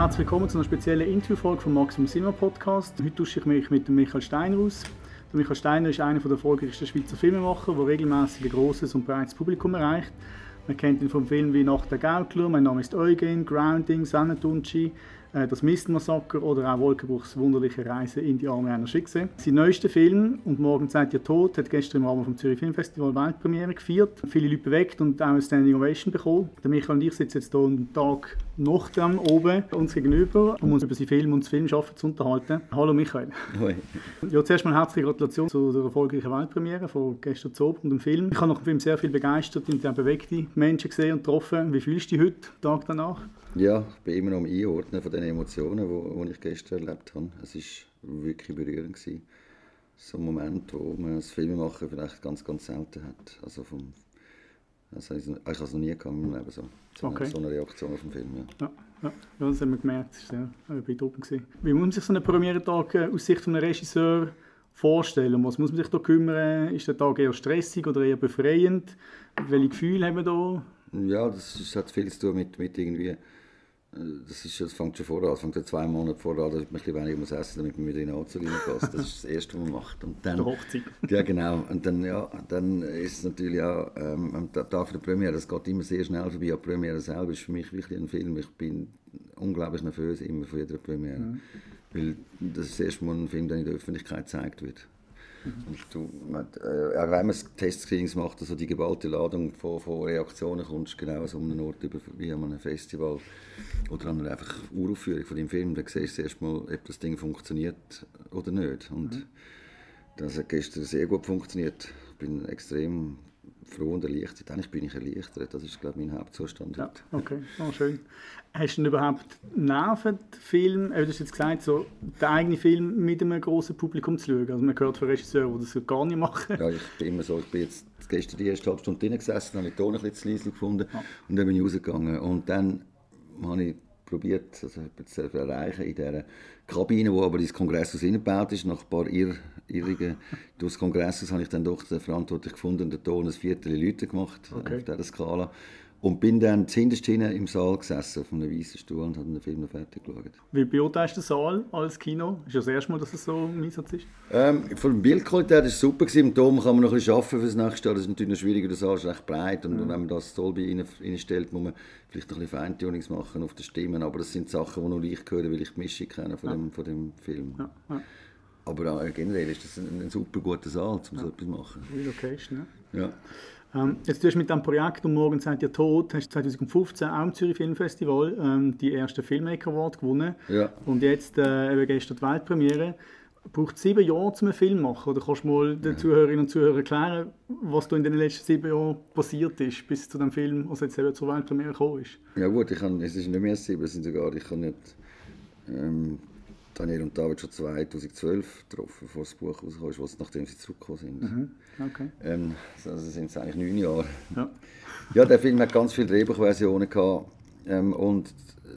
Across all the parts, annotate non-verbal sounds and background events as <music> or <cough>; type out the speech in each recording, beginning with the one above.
Herzlich willkommen zu einer speziellen Interviewfolge vom Maximum Cinema Podcast. Heute tausche ich mich mit Michael Steiner aus. Michael Steiner ist einer der erfolgreichsten Schweizer Filmemacher, der regelmäßig ein grosses und breites Publikum erreicht. Man kennt ihn vom Film wie Nacht der Gaukler, Mein Name ist Eugen, Grounding, Sennentunci, äh, das Mistmassaker oder auch Wolkenbruchs wunderliche Reise in die Arme einer Schicksal. Sein neuester Film «Und morgen seid ihr tot» hat gestern im Rahmen vom Zürich Filmfestival Weltpremiere gefeiert. Viele Leute bewegt und auch eine Standing Ovation bekommen. Der Michael und ich sitzen jetzt hier einen Tag noch dran oben uns gegenüber, um uns über seinen Film und das Filmschaffen zu unterhalten. Hallo Michael. Hoi. Ja, zuerst mal herzliche Gratulation zu der erfolgreichen Weltpremiere von gestern zu und dem Film. Ich habe nach dem Film sehr viel begeistert und auch bewegte Menschen gesehen und getroffen. Wie fühlst du dich heute, Tag danach? Ja, ich bin immer noch am Einordnen von den Emotionen, die, die ich gestern erlebt habe. Es war wirklich berührend. Gewesen. So ein Moment, wo man als Filmemacher vielleicht ganz, ganz selten hat. Also vom, also ich habe es noch nie gehabt in meinem Leben, so, so, Okay. eine, so eine Reaktion auf den Film. Ja. Ja, ja, ja das haben wir gemerkt. Das war sehr beeindruckend. gewesen. Wie muss man sich so einen Premierentag äh, aus Sicht eines Regisseurs vorstellen? Was muss man sich da kümmern? Ist der Tag eher stressig oder eher befreiend? Welche Gefühle haben wir da? Ja, das ist, hat viel zu tun mit, mit irgendwie, das, ist, das fängt schon vorher an, es fängt ja zwei Monate vorher an, dass man ein bisschen weniger muss essen damit man wieder in den Anzug reinpasst. Das ist das Erste, was man macht. Und dann, Hochzeit. Ja, genau. Und dann, ja, dann ist es natürlich auch ähm, am Ta- Tag der Premiere, das geht immer sehr schnell vorbei. Die Premiere selber ist für mich wirklich ein Film. Ich bin unglaublich nervös immer vor jeder Premiere. Weil das ist das erste Mal ein Film, der in der Öffentlichkeit gezeigt wird. Und du, man, äh, auch wenn man Testscreenings macht, also die geballte Ladung von, von Reaktionen kommst genau so an einem Ort über, wie an einem Festival oder an einer einfach Uraufführung von dem Film, dann siehst du erst mal, ob das Ding funktioniert oder nicht. Und das hat gestern sehr gut funktioniert. Ich bin extrem froh und erleichtert. Eigentlich bin ich erleichtert. Das ist, glaube ich, mein Hauptzustand Ja, heute. okay, oh, schön. Hast du denn überhaupt Nerven, den Film, äh, du hast jetzt gesagt, so, den eigenen Film mit einem grossen Publikum zu schauen? Also man hört von Regisseuren, die das gar nicht machen. Ja, ich bin immer so, ich bin jetzt gestern die erste halbe Stunde drin gesessen, habe den Ton ein bisschen zu leise gefunden und dann bin ich rausgegangen. Und dann habe ich probiert, also etwas zu erreichen in dieser Kabine, wo aber das Kongresshaus hineingebaut ist. Nach ein paar Irr Irrungen <laughs> durch das Kongresshaus habe ich dann doch den Verantwortlichen gefunden und den Ton ein Viertel Leute gemacht Okay. auf dieser Skala. Und bin dann zuhinterst im Saal gesessen, auf einem weißen Stuhl und habe den Film noch fertig geschaut. Wie beurteilst du den Saal als Kino? Ist ja das erste Mal, dass es so im Einsatz ist? Ähm, von der Bildqualität war es super. Gewesen. Im Dom kann man noch ein bisschen arbeiten für das nächste Jahr. Das ist natürlich noch schwieriger, der Saal ist recht breit. Und wenn man das Dolby rein, reinstellt, muss man vielleicht noch ein bisschen Feintunings machen auf den Stimmen. Aber das sind Sachen, die nur ich höre, weil ich die Mischung kenne von, dem, von dem Film. Ja, ja. Aber auch generell ist das ein, ein super guter Saal, um so etwas zu machen. Relocation, ja. Ja. Ähm, jetzt tust du mit diesem Projekt «Und morgen seid ihr tot» hast du 2015 auch im Zürich Filmfestival ähm, die erste Filmmaker Award gewonnen. Ja. Und jetzt äh, eben gestern die Weltpremiere. Braucht es sieben Jahre, um einen Film zu machen? Oder kannst du mal den Zuhörerinnen und Zuhörern erklären, was da in den letzten sieben Jahren passiert ist, bis zu dem Film, also jetzt eben zur Weltpremiere gekommen ist? Ja gut, ich kann, es ist nicht mehr sieben, es sind sogar, ich habe nicht ähm, Daniel und David schon 2012 getroffen, bevor das Buch rauskam, was- nachdem sie zurückgekommen sind. Mhm. Okay. Ähm, also sind es eigentlich neun Jahre. Ja. <laughs> Ja, der Film hat ganz viele Drehbuchversionen gehabt. Ähm, und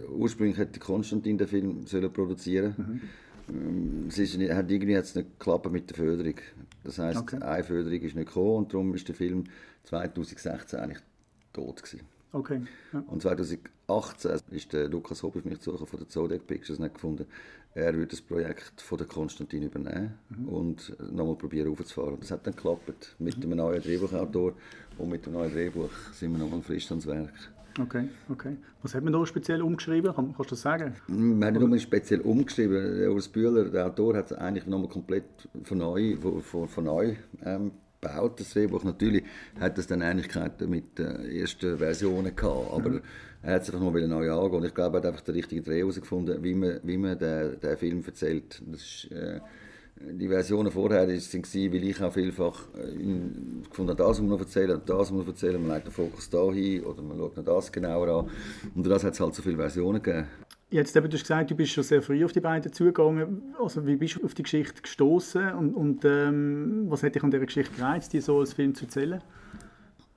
ursprünglich hätte Konstantin den Film sollen produzieren ähm, es ist, nicht- hat irgendwie hat's nicht geklappt mit der Förderung. Das heisst, Okay. eine Förderung ist nicht gekommen und darum ist der Film 2016 eigentlich tot gewesen. Okay. Ja. Und 2018 ist der Lukas Hopp auf mich zugekommen von der Zodiac Pictures hat gefunden, er würde das Projekt von der Konstantin übernehmen und nochmal probieren aufzufahren. Das hat dann geklappt mit einem neuen Drehbuchautor und mit dem neuen Drehbuch sind wir nochmal frisch ans Werk. Okay, okay. Was hat man da speziell umgeschrieben? Kann, kannst du das sagen? Wir haben nicht nur speziell umgeschrieben. Urs Bühler, der Autor, hat es eigentlich nochmal komplett von neu, von, von neu ähm, gebaut, das Drehbuch. Natürlich hat es dann Ähnlichkeiten mit den ersten Versionen gehabt, aber er hat es einfach mal neu angehen. Und ich glaube, er hat einfach den richtigen Dreh herausgefunden, wie man, wie man den, den Film erzählt. Das ist, äh, die Versionen vorher waren, weil ich auch vielfach äh, in- gefunden habe, das muss man noch erzählen, das muss man erzählen, man legt den Fokus da hin oder man schaut noch das genauer an. Und das hat es halt so viele Versionen gegeben. Jetzt eben, du hast gesagt, du bist schon sehr früh auf die beiden zugegangen. Also wie bist du auf die Geschichte gestoßen und, und ähm, was hat dich an dieser Geschichte gereizt, die so als Film zu erzählen?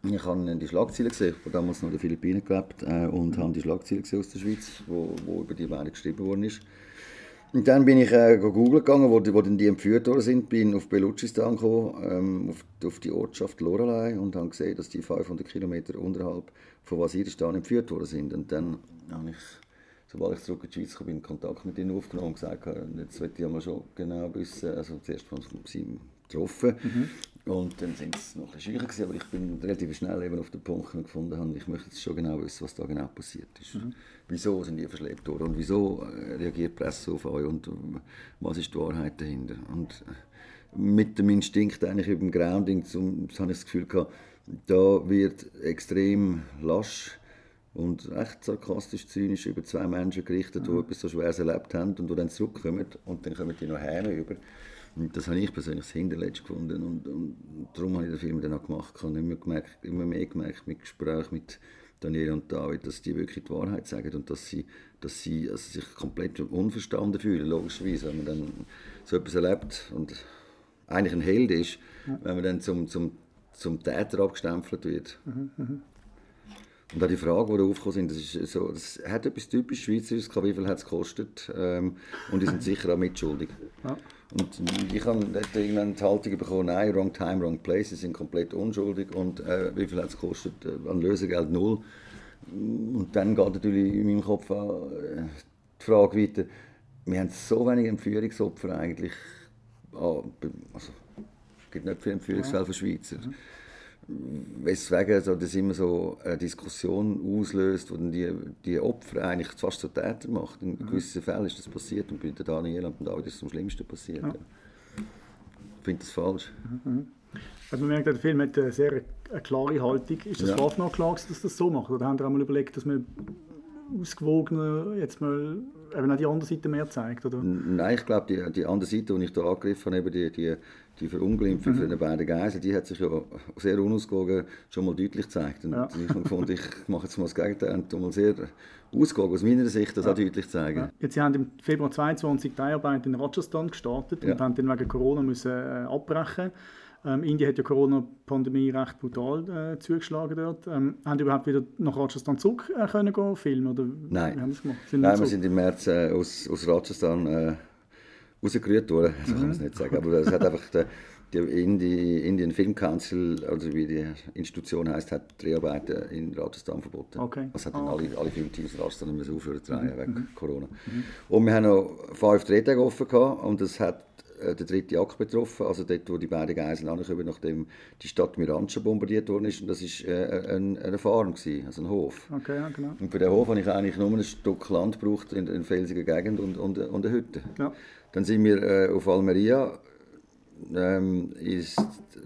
Ich habe die Schlagzeilen gesehen, ich damals noch in den Philippinen gelebt äh, und habe die Schlagzeilen gesehen aus der Schweiz, wo, wo über die beiden geschrieben worden ist. Und dann bin ich äh, googeln gegangen, wo, die- wo die entführt worden sind, bin auf Belutschistan gekommen, ähm, auf, auf die Ortschaft Lorelei und habe gesehen, dass die 500 Kilometer unterhalb von Waziristan entführt worden sind. Und dann habe ich sobald ich zurück in die Schweiz kam, in Kontakt mit ihnen aufgenommen und gesagt, jetzt möchte ich mal schon genau wissen, also zuerst von sie getroffen mhm. und dann sind es noch ein bisschen schwieriger aber ich bin relativ schnell eben auf den Punkt gefunden habe, ich möchte jetzt schon genau wissen, was da genau passiert ist. Mhm. Wieso sind die verschleppt worden und wieso äh, reagiert die Presse auf euch und äh, was ist die Wahrheit dahinter? Und äh, mit dem Instinkt eigentlich über dem Grounding, zum, habe ich das Gefühl gehabt, da wird extrem lasch und recht sarkastisch, zynisch über zwei Menschen gerichtet, die mhm. etwas so Schweres erlebt haben und die dann zurückkommen und dann kommen die noch heim über. Und das habe ich persönlich das Hinterletzte gefunden und, und darum habe ich den Film dann auch gemacht. Ich habe immer, gemerkt, immer mehr gemerkt mit Gesprächen mit Daniel und David, dass die wirklich die Wahrheit sagen und dass sie, dass sie also sich komplett unverstanden fühlen, logischerweise, wenn man dann so etwas erlebt und eigentlich ein Held ist, ja. wenn man dann zum, zum, zum Täter abgestempelt wird. Mhm, mh. Und auch die Frage, die da aufgekommen sind, das, ist so, das hat etwas typisch Schweizerisches, wie viel hat es gekostet ähm, und die sind sicher auch mitschuldig. Ja. Und ich habe irgendwann die Haltung bekommen, nein, wrong time, wrong place, sie sind komplett unschuldig und äh, wie viel hat es gekostet? Äh, an Lösegeld null. Und dann geht natürlich in meinem Kopf auch, äh, die Frage weiter, wir haben so wenige Entführungsopfer eigentlich, ah, also, es gibt nicht viele Entführungsfälle für Schweizer. Mhm weswegen so, das immer so eine Diskussion auslöst, wo dann die, die Opfer eigentlich fast zu Täter macht. In mhm. gewissen Fällen ist das passiert und bei Daniel und David ist es am schlimmsten passiert. Ja. Ich finde das falsch. Mhm. Also man merkt, der Film hat eine sehr eine klare Haltung. Ist das ja. Anfang klar, dass das so macht? Oder haben Sie einmal überlegt, dass man ausgewogener jetzt mal eben auch die andere Seite mehr zeigt? Oder? Nein, ich glaube, die, die andere Seite, die ich da angegriffen habe, die, die, die Verunglimpfung mhm. von den beiden Geiseln, die hat sich ja sehr unausgewogen schon mal deutlich gezeigt. Und ja. ich fand, ich mache jetzt mal das Gegenteil und mal sehr ausgewogen aus meiner Sicht das ja. auch deutlich zeigen. Ja. Jetzt, Sie haben im Februar 2022 die Arbeit in Rajasthan gestartet und haben dann wegen Corona müssen, äh, abbrechen ähm, Indien hat ja Corona-Pandemie recht brutal äh, zugeschlagen dort. Ähm, haben Sie überhaupt wieder nach Rajasthan zurück äh, können gehen, filmen? Oder Nein, haben Sind Nein wir sind im März äh, aus, aus Rajasthan äh, rausgerührt worden, so kann man es mhm. nicht sagen. Aber es hat einfach der, Indie, Indian Film Council, also wie die Institution heißt, hat Dreharbeiten in Rajasthan verboten. Okay. Das hat dann okay. alle, alle Filmteams in Rajasthan müssen aufhören zu drehen mhm. wegen mhm. Corona. Mhm. Und wir haben noch fünf Drehtage offen gehabt und das hat der dritte Akt betroffen, also dort, wo die beiden Geiseln ankommen, nachdem die Stadt Mirancha bombardiert worden ist. Und das war äh, ein, eine Farm, gewesen, also ein Hof. Okay, ja, genau. Und für den Hof habe ich eigentlich nur ein Stück Land gebraucht in, in felsiger Gegend und, und, und eine Hütte. Ja. Dann sind wir äh, auf Almeria, ähm, ist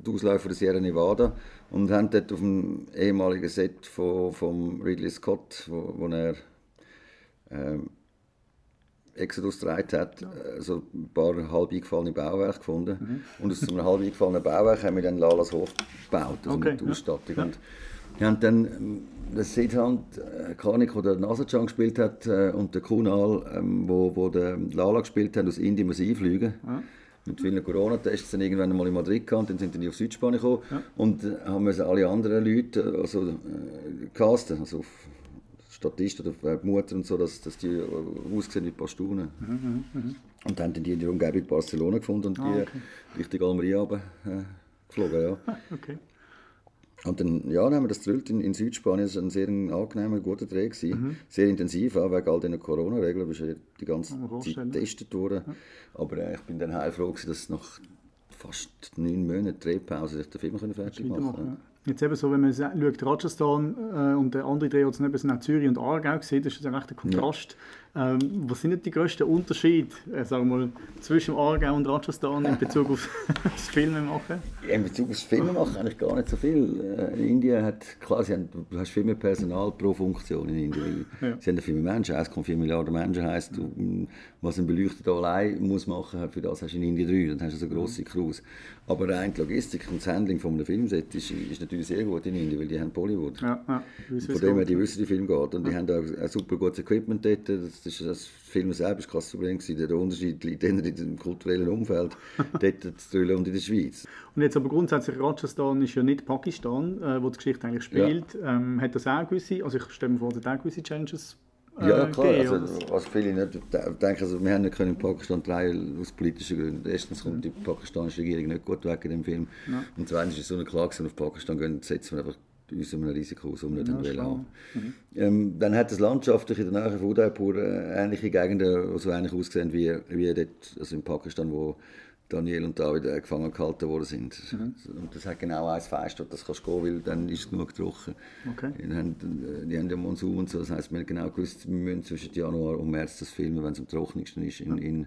die Ausläufer der Sierra Nevada, und haben dort auf dem ehemaligen Set von, von Ridley Scott, wo, wo er ähm, Exodus getragen hat, ja. also ein paar halb eingefallene Bauwerke gefunden. Mhm. Und aus einem halb eingefallenen Bauwerk haben wir dann Lalas Hof gebaut, also okay. mit Ausstattung. Ja. Und wir haben dann ähm, Sidhand äh, Kanik, der Nasajan gespielt hat, äh, und der Kunal, ähm, wo, wo der Lala gespielt haben, aus Indien muss einfliegen. Ja. Mit vielen Corona-Tests dann irgendwann mal in Madrid und dann sind die auf Südspanien gekommen ja. und haben wir alle anderen Leute also, äh, casten, also auf Statist oder die Mutter und so, dass, dass die äh, aussehen wie Pastunen. Mhm, mh. Und dann haben die in der Umgebung Barcelona gefunden und ah, die okay. Richtung Almeria äh, geflogen. Ja. Okay. Und dann, ja, dann haben wir das gedrillt in, in Südspanien. Das war ein sehr angenehmer, guter Dreh. Mhm. Sehr intensiv, auch wegen all diesen Corona-Regeln. Du ja die ganze Zeit getestet worden. Ja. Aber äh, ich bin dann heilfroh, dass es nach fast neun Monaten Drehpause sich der Film fertig machen konnte. Ja. Jetzt eben so, wenn man schaut, Rajasthan äh, und der andere Drehort sind auch Zürich und Aargau sieht, das ist ein rechter Kontrast. Ja. Ähm, was sind denn die grössten Unterschiede äh, sagen wir mal, zwischen Aargau und Rajasthan in Bezug auf <laughs> das Filmemachen? Ja, in Bezug auf das Filmemachen eigentlich gar nicht so viel. Äh, in Indien hat, klar, sie haben, du hast viel mehr Personal pro Funktion in Indien. Ja. Sie haben viel mehr Menschen, 1,4 Milliarden Menschen heisst, du, was ein Beleuchter allein muss machen, für das hast du in Indien drei, dann hast du so grosse Crews. Aber rein die Logistik und das Handling von einem Filmset ist, ist natürlich sehr gut in Indien, weil die haben Bollywood. Ja, ja, von dem her, die wissen, wie Film geht. Und ja. die haben auch ein super gutes Equipment dort. Das, ist, das Film selber war krass Problem. Der Unterschied liegt in dem kulturellen Umfeld, <laughs> dort zu drüllen und in der Schweiz. Und jetzt aber grundsätzlich, Rajasthan ist ja nicht Pakistan, äh, wo die Geschichte eigentlich spielt. Ja. Ähm, hat das auch gewisse, also ich stelle mir vor, dass auch gewisse Challenges ja, äh, klar. Also, was viele nicht denken, also, wir haben nicht können in Pakistan drehen aus politischen Gründen. Erstens kommt die pakistanische Regierung nicht gut weg in dem Film. Ja. Und zweitens ist es so eine Klage, auf Pakistan gehen, setzen wir einfach uns einem Risiko aus, um nicht ja, haben. Mhm. Ähm, dann hat es landschaftlich in der Nähe von Udaipur äh, ähnliche Gegenden, die so ähnlich aussehen wie, wie dort, also in Pakistan, wo Daniel und David äh, gefangen gehalten worden sind. Mhm. Und das hat genau ein Fest, das kannst du gehen, weil dann ist es genug trocken. Okay. Die haben, äh, die haben ja Monsun und so, das heisst, wir haben genau gewusst, wir müssen zwischen Januar und März das filmen, wenn es am trockensten ist in, in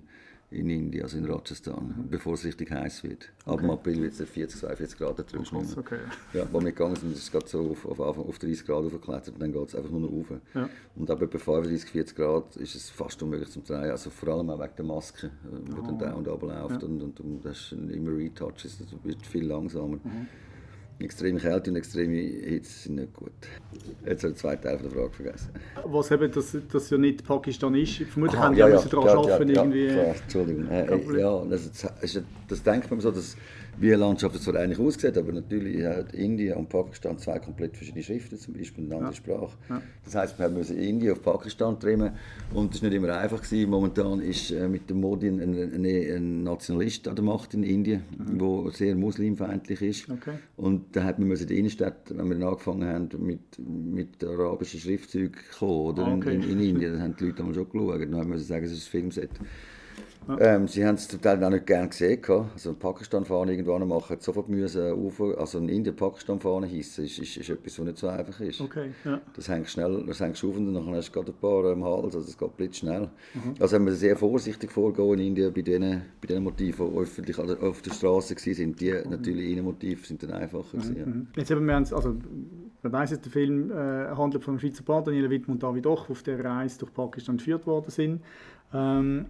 in Indien, also in Rajasthan, mhm. bevor es richtig heiß wird. Ab April wird es 40, 42 Grad da drüben. Oh, okay. Ja, wo wir gegangen sind, ist es gerade so auf, auf, auf 30 Grad aufgeklettert und dann geht es einfach nur noch rauf. Ja. Und ab etwa 35, 40 Grad ist es fast unmöglich zum Drehen, also vor allem auch wegen der Maske, die oh. dann da und runterläuft ja. und, und, und das ist immer Retouches, das wird viel langsamer. Mhm. Extreme Kälte und extreme Hitze sind nicht gut. Jetzt habe ich den zweiten Teil der Frage vergessen. Was eben, dass das ja nicht Pakistan ist. Vermutlich Aha, haben die ja, ja daran ja, arbeiten, ja, irgendwie. Ja, Entschuldigung. Äh, ja, das, das, das denkt man so, dass wie eine Landschaft zwar eigentlich aussieht, aber natürlich hat Indien und Pakistan zwei komplett verschiedene Schriften, zum Beispiel eine andere ja. Sprache. Ja. Das heisst, wir müssen Indien auf Pakistan trimmen und das war nicht immer einfach. Gewesen. Momentan ist äh, mit dem Modi ein, ein, ein, Nationalist an der Macht in Indien, mhm. sehr muslimfeindlich ist. Okay. Und da hat man in die Innenstadt, wenn wir angefangen haben, mit, mit arabischen Schriftzeugen kommen, oder ah, okay. in, in, in, Indien, dann haben die Leute schon geschaut. Dann haben wir sagen, es ist ein Filmset. Ja. Ähm, sie haben es zum Teil auch nicht gerne gesehen. Also ein Pakistan-Fahren irgendwann machen, sofort müssen auf, also ein Indien-Pakistan-Fahren heissen, ist, ist, ist etwas, was nicht so einfach ist. Okay, ja. Das hängt schnell, das hängt auf und dann hast du gerade ein paar am Hals, also es geht blitzschnell. Mhm. Also haben wir sehr vorsichtig vorgehen in Indien bei den, bei den Motiven, die öffentlich auf der Straße waren. Die mhm. natürlich Innenmotive sind dann einfacher. Mhm. Gewesen, ja. Mhm. Jetzt haben wir uns, also man weiss, der Film äh, handelt von einem Schweizer Paar, Daniela Wittmann und David Doch, auf der Reise durch Pakistan geführt worden sind. Ähm,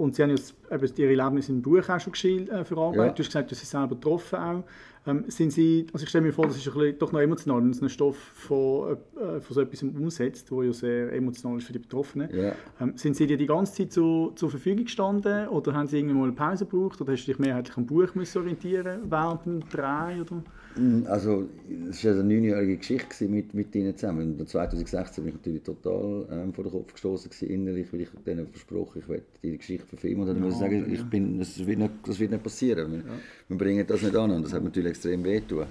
und Sie haben jetzt eben ihre Erlebnisse im Buch auch schon äh, verarbeitet. Ja. Du hast gesagt, dass Sie selber getroffen auch. Ähm, sind Sie, also ich stelle mir vor, das ist ein bisschen, doch noch emotional, wenn man einen Stoff von, äh, von so etwas umsetzt, der ja sehr emotional ist für die Betroffenen. Ja. Ähm, sind Sie dir die ganze Zeit zu, zur Verfügung gestanden oder haben Sie irgendwie mal eine Pause gebraucht oder hast du dich mehrheitlich am Buch müssen orientieren während dem Dreh? Oder? Mm, also, es war eine neunjährige Geschichte mit, mit ihnen zusammen. Und 2016 bin ich natürlich total ähm, vor den Kopf gestoßen innerlich, weil ich denen versprochen ich werde diese Geschichte verfilmen. Und dann ja, muss ich sagen, ich bin, das, wird nicht, das wird nicht passieren. Ja. Wir bringen das nicht an und das hat natürlich extrem wehtun. Ja.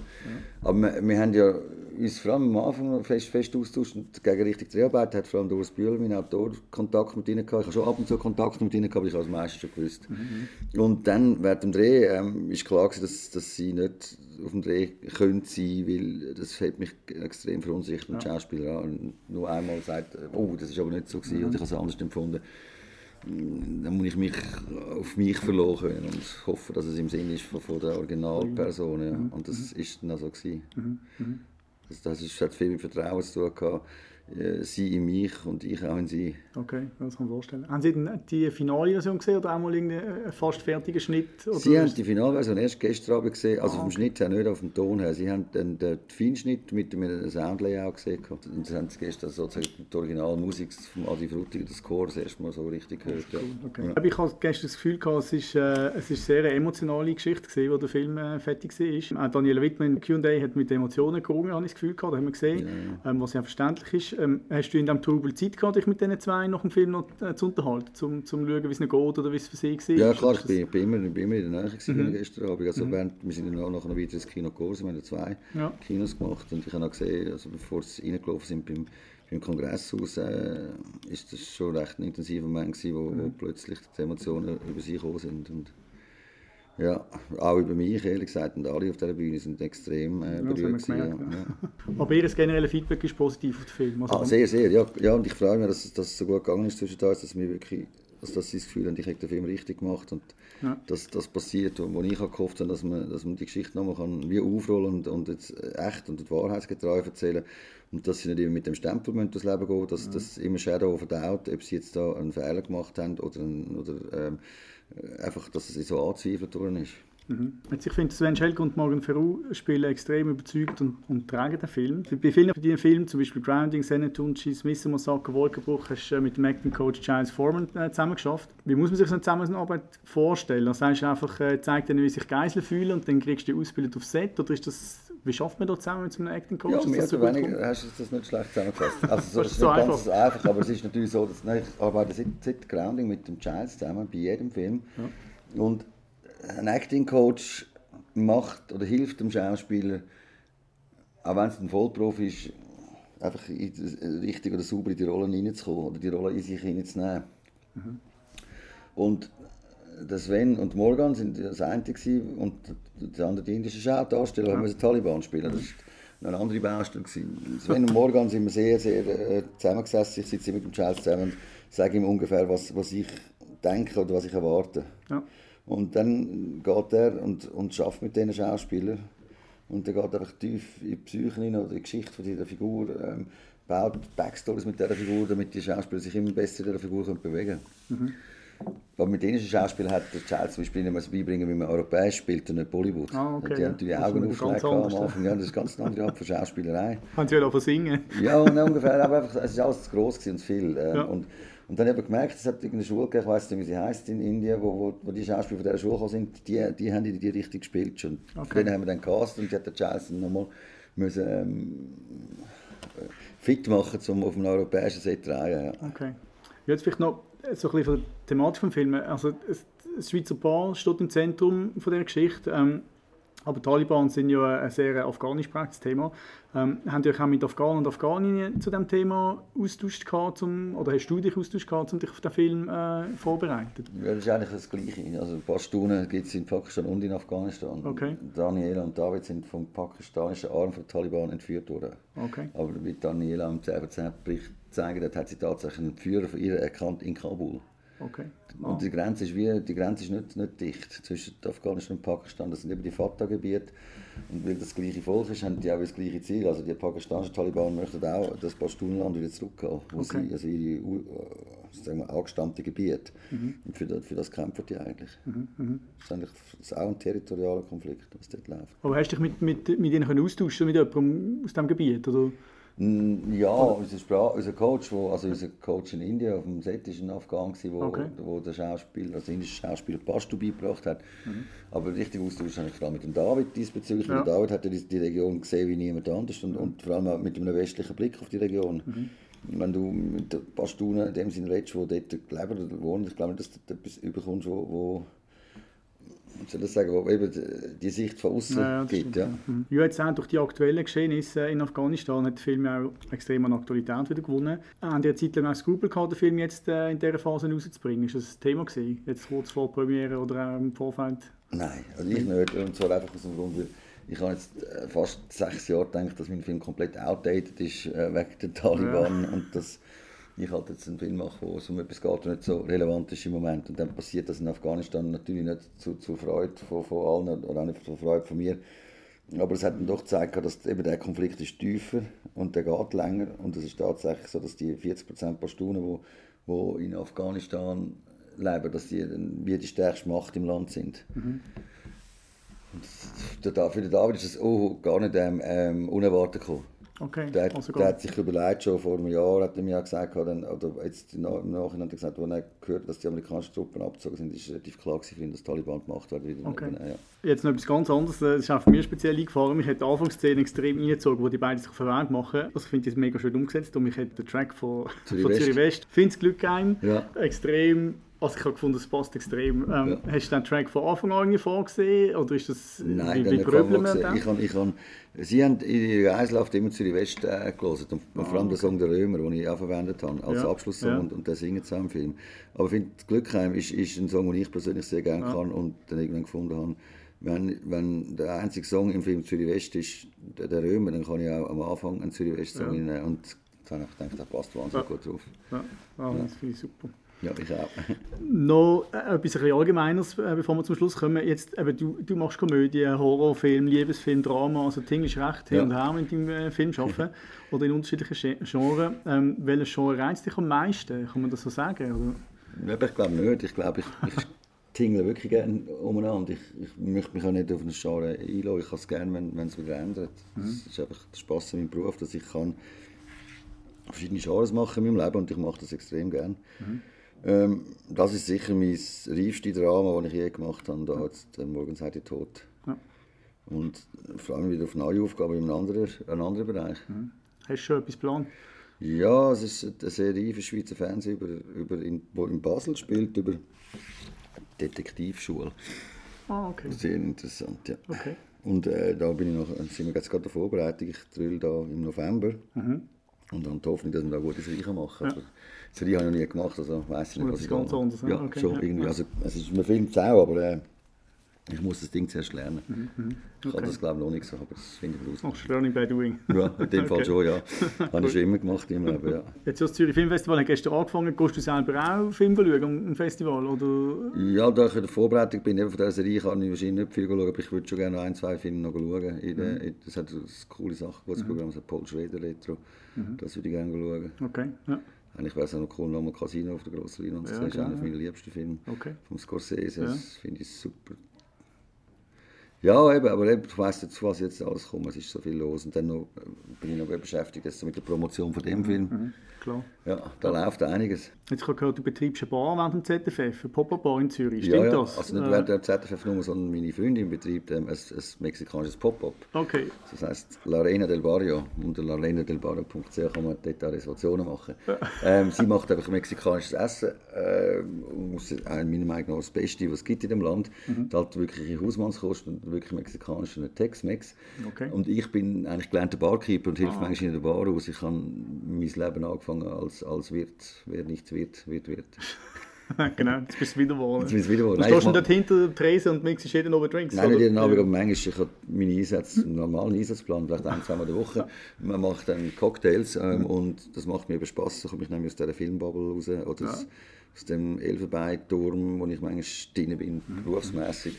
Aber wir, wir haben ja uns vor allem am Anfang fest, fest austauscht und gegen richtig Dreharbeit hat vor allem Doris Bühl, mein Autor, Kontakt mit ihnen gehabt. Ich habe schon ab und zu Kontakt mit ihnen gehabt, aber ich habe das meiste schon gewusst. Mhm. Und dann während dem Dreh ähm, ist klar gewesen, dass, dass sie nicht auf dem Dreh können sein, weil das hat mich extrem verunsichert, wenn ja. Schauspieler nur einmal sagt, oh, das ist aber nicht so gewesen, mhm. oder ich habe es anders empfunden. Dann muss ich mich auf mich verlassen und hoffe, dass es im Sinn ist von, der Originalperson. Ja. Mhm. Und das mhm. ist dann auch so gewesen. Mhm. mhm. Das, das ist, hat viel mit Vertrauen zu tun gehabt sie in mich und ich auch in sie. Okay, das kann ich mir vorstellen. Haben Sie denn die Finalversion gesehen oder auch mal einen äh, fast fertigen Schnitt? Oder sie haben die Finalversion erst gestern Abend gesehen, also ah, okay. vom Schnitt her, nicht auf dem Ton her. Sie haben den, den Feinschnitt mit dem Soundlayout gesehen und sie haben gestern sozusagen die Originalmusik von Adi Frutiger, das Chor, das erste Mal so richtig gehört. Cool. Okay. Ja. Ich habe gestern das Gefühl gehabt, es ist, äh, es ist sehr eine emotionale Geschichte gewesen, wo der Film äh, fertig war. Auch Daniela Wittmann in Q&A hat mit Emotionen gerungen, habe ich das Gefühl gehabt, da haben wir gesehen, ja. ähm, was ja verständlich ist. Ähm, hast du in diesem Trubel Zeit gehabt, dich mit diesen zwei nach dem Film noch äh, zu unterhalten, um zu schauen, wie es ihnen geht oder wie es für sie war? Ja klar, ich bin, bin, immer, bin immer in der Nähe mhm. gestern Abend. Also mhm. während, wir sind dann noch, noch weiter ins Kino gegangen, wir haben zwei ja. Kinos gemacht und ich habe auch gesehen, also bevor sie reingelaufen sind beim, beim Kongresshaus, äh, ist das schon recht ein intensiver Moment gewesen, wo, mhm. wo plötzlich die Emotionen über sie gekommen sind. Und, ja, auch über mich, ehrlich gesagt. Und alle auf dieser Bühne sind extrem äh, berührt. Ja, ja. Aber ihr generelle Feedback ist positiv auf den Film? Also ah, sehr, sehr. Ja, ja, und ich freue mich, dass, es so gut gegangen ist zwischen uns, dass wir wirklich also dass sie das Gefühl haben, ich habe den Film richtig gemacht und ja. dass das passiert, wo ich gehofft habe, dass man, dass man die Geschichte nochmal kann wie aufrollen und, und jetzt echt und wahrheitsgetreu erzählen und dass sie nicht immer mit dem Stempel durchs Leben gehen, dass ja. das immer Shadow verdaut, ob sie jetzt da einen Fehler gemacht haben oder, oder ähm, einfach, dass es so angezweifelt worden ist. Mhm. ich finde, Sven Schelke und Morgan Ferru spielen extrem überzeugt und, und tragen den Film. Bei vielen von diesen Filmen, zum Beispiel Grounding, Senetunchi, Smith Massaker, Wolkenbruch, hast du mit dem Acting Coach Giles Foreman äh, zusammen geschafft. Wie muss man sich so eine Zusammenarbeit vorstellen? Also sagst du einfach, äh, zeig dir, wie sich Geiseln fühlen und dann kriegst du die Ausbildung aufs Set? Oder ist das, wie schafft man da zusammen mit so einem Acting Coach? Ja, mehr so oder weniger hast du das nicht schlecht zusammengefasst. Also, so, <laughs> das ist so nicht einfach. ganz einfach, aber es ist natürlich so, dass nein, ich arbeite seit, seit Grounding mit dem Giles zusammen, bei jedem Film. Ja. Und ein Acting Coach macht oder hilft dem Schauspieler auch wenn es ein Vollprofi ist, einfach in, richtig oder sauber in die Rollen reinzukommen oder die Rolle in sich hineinzunehmen. Mhm. Und der Sven und Morgan sind das eine gewesen, und der andere die indische Schaudarsteller ja. haben Taliban spielen. Das war eine andere Baustelle. Gewesen. Sven und Morgan sind wir sehr, sehr äh, zusammengesessen. Ich sitze mit dem Charles zusammen und sage ihm ungefähr, was, was ich denke oder was ich erwarte. Ja. Und dann geht er und, und schafft mit diesen Schauspielern. Und er geht einfach tief in die Psyche hinein oder in die Geschichte von dieser Figur, ähm, baut Backstories mit dieser Figur, damit die Schauspieler sich immer besser in dieser Figur können bewegen können. Mhm. Aber mit indischen Schauspielern hat der Charles zum Beispiel nicht beibringen, wie man europäisch spielt und nicht Bollywood. Ah, okay, die haben die Augen aufgelegt am Anfang. Ja, das ist ganz eine andere Art von Schauspielerei. <laughs> Haben sie ja auch singen? Ja, ungefähr. Aber einfach, es ist alles zu gross und zu viel. Ähm, ja. und, und dann habe ich gemerkt, es hat irgendeine Schule gegeben, ich weiß nicht, wie sie heißt in Indien, wo, wo, wo die Schauspieler von dieser Schule gekommen sind, die, die haben in die Richtung gespielt schon. Okay. Den haben wir dann gecastet und die hat der Charles nochmal müssen, ähm, fit machen, um auf einem europäischen Set zu drehen. Ja. Okay. Jetzt vielleicht noch so ein bisschen von der Thematik des Films. Also, das Schweizer Paar steht im Zentrum von dieser Geschichte. Ähm, aber Taliban sind ja ein sehr afghanisch geprägtes Thema. Ähm, haben ihr auch mit Afghanen und Afghaninnen zu diesem Thema austauscht zum, oder hast du dich austauscht um dich auf den Film äh, vorbereitet? Ja, das ist eigentlich das Gleiche. Also Pashtunen gibt es in Pakistan und in Afghanistan. Okay. Daniela und David sind vom pakistanischen Arm von Taliban entführt worden. Okay. Aber wie Daniela im 10 Bericht zeigt, hat sie tatsächlich einen Führer von ihr erkannt in Kabul. Okay. Und die Grenze ist, wie, die Grenze ist nicht, nicht dicht zwischen Afghanistan und Pakistan. Das sind eben die Fatah-Gebiete. Und weil das, gleiche Volk ist, haben die auch das gleiche Ziel. Also die pakistanischen Taliban möchten auch das Pashtunland wieder zurückgehen, wo okay. sie, also ihre sagen wir, angestammte Gebiete. Mhm. Und für das, für das kämpfen die eigentlich. Mhm. Mhm. Das ist eigentlich das ist auch ein territorialer Konflikt, was dort läuft. Aber hast du dich mit, mit, mit ihnen austauschen mit jemandem aus diesem Gebiet? Oder? Ja, unser, Sprach, unser Coach, wo, also unser Coach in Indien auf dem Set ist ein Afghan gewesen, wo, okay. wo der Schauspieler, also indische Schauspieler Pashto beigebracht hat. Mhm. Aber richtig Austausch habe ich vor allem mit dem David diesbezüglich. Ja. Der David hat die, die Region gesehen wie niemand anders und, und vor allem mit einem westlichen Blick auf die Region. Mhm. Wenn du mit den Pashtunen in dem Sinne redest, die dort leben oder wohnen, ich glaube nicht, dass du etwas überkommst, wo, wo soll ich sagen, wo eben die Sicht von außen ja, gibt. Ja. Mhm. ja, jetzt auch durch die aktuellen Geschehnisse in Afghanistan hat der Film auch extrem an Aktualität wieder gewonnen. Haben die eine Zeit lang auch Skrupel gehabt, den Film jetzt äh, in dieser Phase rauszubringen? Ist das ein Thema gewesen, jetzt kurz vor Premiere oder auch im Vorfeld? Nein, also ich nicht. Und zwar einfach aus dem Grund, weil ich habe jetzt äh, fast sechs Jahre gedacht, dass mein Film komplett outdated ist äh, wegen der Taliban ja. und das ich halt jetzt einen Film mache, wo es um etwas geht, das nicht so relevant ist im Moment. Und dann passiert das in Afghanistan natürlich nicht zu, zur Freude von, von allen oder auch nicht zur Freude von mir. Aber es hat dann doch gezeigt, dass eben der Konflikt ist tiefer und der geht länger. Und es ist tatsächlich so, dass die 40% Pashtunen, die wo, wo in Afghanistan leben, dass die dann wie die stärkste Macht im Land sind. Mhm. Und für den David ist das oh, gar nicht ähm, ähm, unerwartet gekommen. Okay, der, also der hat sich überlegt, schon vor einem Jahr hat er mir gesagt, dann, oder jetzt im Nachhinein hat er gesagt, als er gehört dass die amerikanischen Truppen abgezogen sind, ist relativ klar ihn, dass Taliban gemacht. Wieder okay. ja. Jetzt noch etwas ganz anderes, das ist auch für mich speziell eingefahren. Mich hat die Anfangsszene extrem reingezogen, wo die beiden sich verwandt machen. Also ich finde das mega schön umgesetzt und mich hat der Track von Zürich West, West finde Glück geheim, ja. extrem also ich habe gefunden, es passt extrem. Ähm, ja. Hast du den Track von Anfang an vorgesehen? Oder ist das Nein, wie, wie Problem ich kann, ich kann, Sie haben in ihrer Reislauf immer Zürich West äh, gelesen. Und, ah, vor allem okay. den Song Der Römer, den ich auch verwendet habe, als ja. Abschlusssong ja. und, und den singen zusammen im Film. Aber ich finde, Glückheim ist, ist ein Song, den ich persönlich sehr gerne kann und dann irgendwann gefunden habe. Wenn, wenn der einzige Song im Film Zürich West ist, der, der Römer, dann kann ich auch am Anfang einen Zürich West Song ja. Und dann habe ich gedacht, das passt wahnsinnig gut drauf. Ja, ah, das finde ich super. Ja, ich auch. <laughs> Noch äh, etwas ein Allgemeines, äh, bevor wir zum Schluss kommen. Jetzt, eben, du, du machst Komödie, Horrorfilm, Liebesfilm, Drama, also Ding ist recht hin ja. und her mit deinem äh, Film <laughs> arbeiten oder in unterschiedlichen Genres. Ähm, welches Genre reizt dich am meisten? Kann man das so sagen? Oder? ich glaube nicht. Ich glaube, ich, ich <laughs> tingle wirklich gerne umeinander. Ich, ich möchte mich auch nicht auf ein Genre einlassen. Ich kann es gerne, wenn, wenn es wieder ändert. Mhm. Das ist einfach der Spaß in meinem Beruf, dass ich kann verschiedene Genres machen in meinem Leben und ich mache das extrem gerne. Mhm. Ähm, das ist sicher mein reifste Drama, das ich je gemacht habe. Da jetzt äh, «Morgen seid ihr tot». Ja. Und vor allem wieder auf neue Aufgaben in einem anderen, einem anderen Bereich. Mhm. Hast du schon etwas geplant? Ja, es ist eine Serie für Schweizer Fernsehen, über, über in, wo in Basel spielt, über Detektivschule. Ah, okay. Sehr interessant, ja. Okay. Und äh, da bin ich noch, sind wir jetzt gerade in der Vorbereitung. Ich drülle da im November. Mhm. Und dann die Hoffnung, dass wir da eine gute Serie machen. Ja. Serie habe ich noch nie gemacht, also weiß ich nicht, Oder was das ich ganz mache. anders? Ja, Okay, schon irgendwie. Also, es ist, man filmt es auch, aber äh, ich muss das Ding zuerst lernen. Ich okay. kann das glaube ich noch nicht so, aber das finde ich raus. Machst du Learning by Doing. Ja, in dem <laughs> Fall Okay. schon, ja. <laughs> Habe ich schon immer gemacht im Leben, ja. Jetzt das Zürich Filmfestival hat gestern angefangen. Gehst du selber auch Film schauen am Festival? Oder? Ja, da ich in der Vorbereitung bin, eben von dieser Serie, kann ich wahrscheinlich nicht viel schauen, aber ich würde schon gerne noch ein, zwei Filme noch schauen. In der, in, das hat so coole Sachen, gutes Programm, das hat Paul Schrader Retro. Das würde ich gerne schauen. Okay, ja. Eigentlich wäre es auch noch cool, nochmal Casino auf der grossen Leinwand zu Ja, sehen. Das ist genau, einer ja. meiner liebsten Filme. Okay. Vom Scorsese, Ja. das finde ich super. Ja, eben, aber eben, ich weiss jetzt, was jetzt alles kommt. Es ist so viel los. Und dann noch, äh, bin ich noch beschäftigt jetzt mit der Promotion von dem Film. Mhm, klar. Ja, da läuft einiges. Jetzt habe ich gehört, du betreibst eine Bar während dem ZFF, eine Pop-Up-Bar in Zürich. ja, Stimmt ja. das? Also nicht Äh, während der ZFF nur, sondern meine Freundin betreibt ähm, ein, ein mexikanisches Pop-up. Okay, Das heisst La Arena del Barrio. Unter larenadelbarrio.ch kann man dort auch Reservationen machen. ähm, sie macht einfach mexikanisches Essen. Und muss- äh, meiner Meinung nach das Beste, was es gibt in dem Land. Mhm. Halt wirkliche Hausmannskost und wirklich mexikanisch und Tex-Mex. Okay. Und ich bin eigentlich gelernter Barkeeper und helfe Ah. manchmal in der Bar aus. Ich habe mein Leben angefangen als, als Wirt. Wer nichts wird, wird Wirt. <laughs> genau, jetzt bist du wieder geworden. Jetzt bin ich wieder geworden. Du Nein, stehst mach- dort hinter der Tresen und mixst jeden Abend Drinks? Nein, nicht oder? jeden Abend, aber manchmal, ich habe meine Einsätze, einen normalen Einsatzplan, vielleicht ein, zweimal in der Woche. Man macht dann Cocktails ähm, und das macht mir eben Spass. Da komme ich nämlich aus dieser Filmbubble raus oder aus, aus dem Elfenbeinturm, wo ich manchmal drin bin, berufsmässig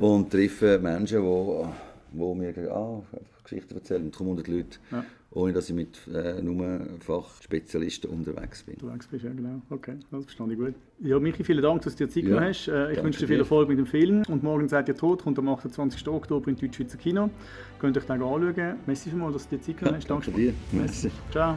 Und treffe Menschen, die, die mir ah, Geschichten erzählen. Und kommen unter die Leute, Ja. Ohne dass ich mit äh, nur Fachspezialisten unterwegs bin. Du längst bist, ja genau. Okay, das verstehe ich gut. Ja, Michi, vielen Dank, dass du dir Zeit Ja, genommen hast. Äh, Ich wünsche dir viel. Erfolg mit dem Film. Und morgen seid ihr tot, kommt am 28. Oktober in Deutschschweizer Kino. Könnt euch den anschauen. Merci vielmals, dass du dir Zeit genommen hast. Danke dir. Merci. Ciao.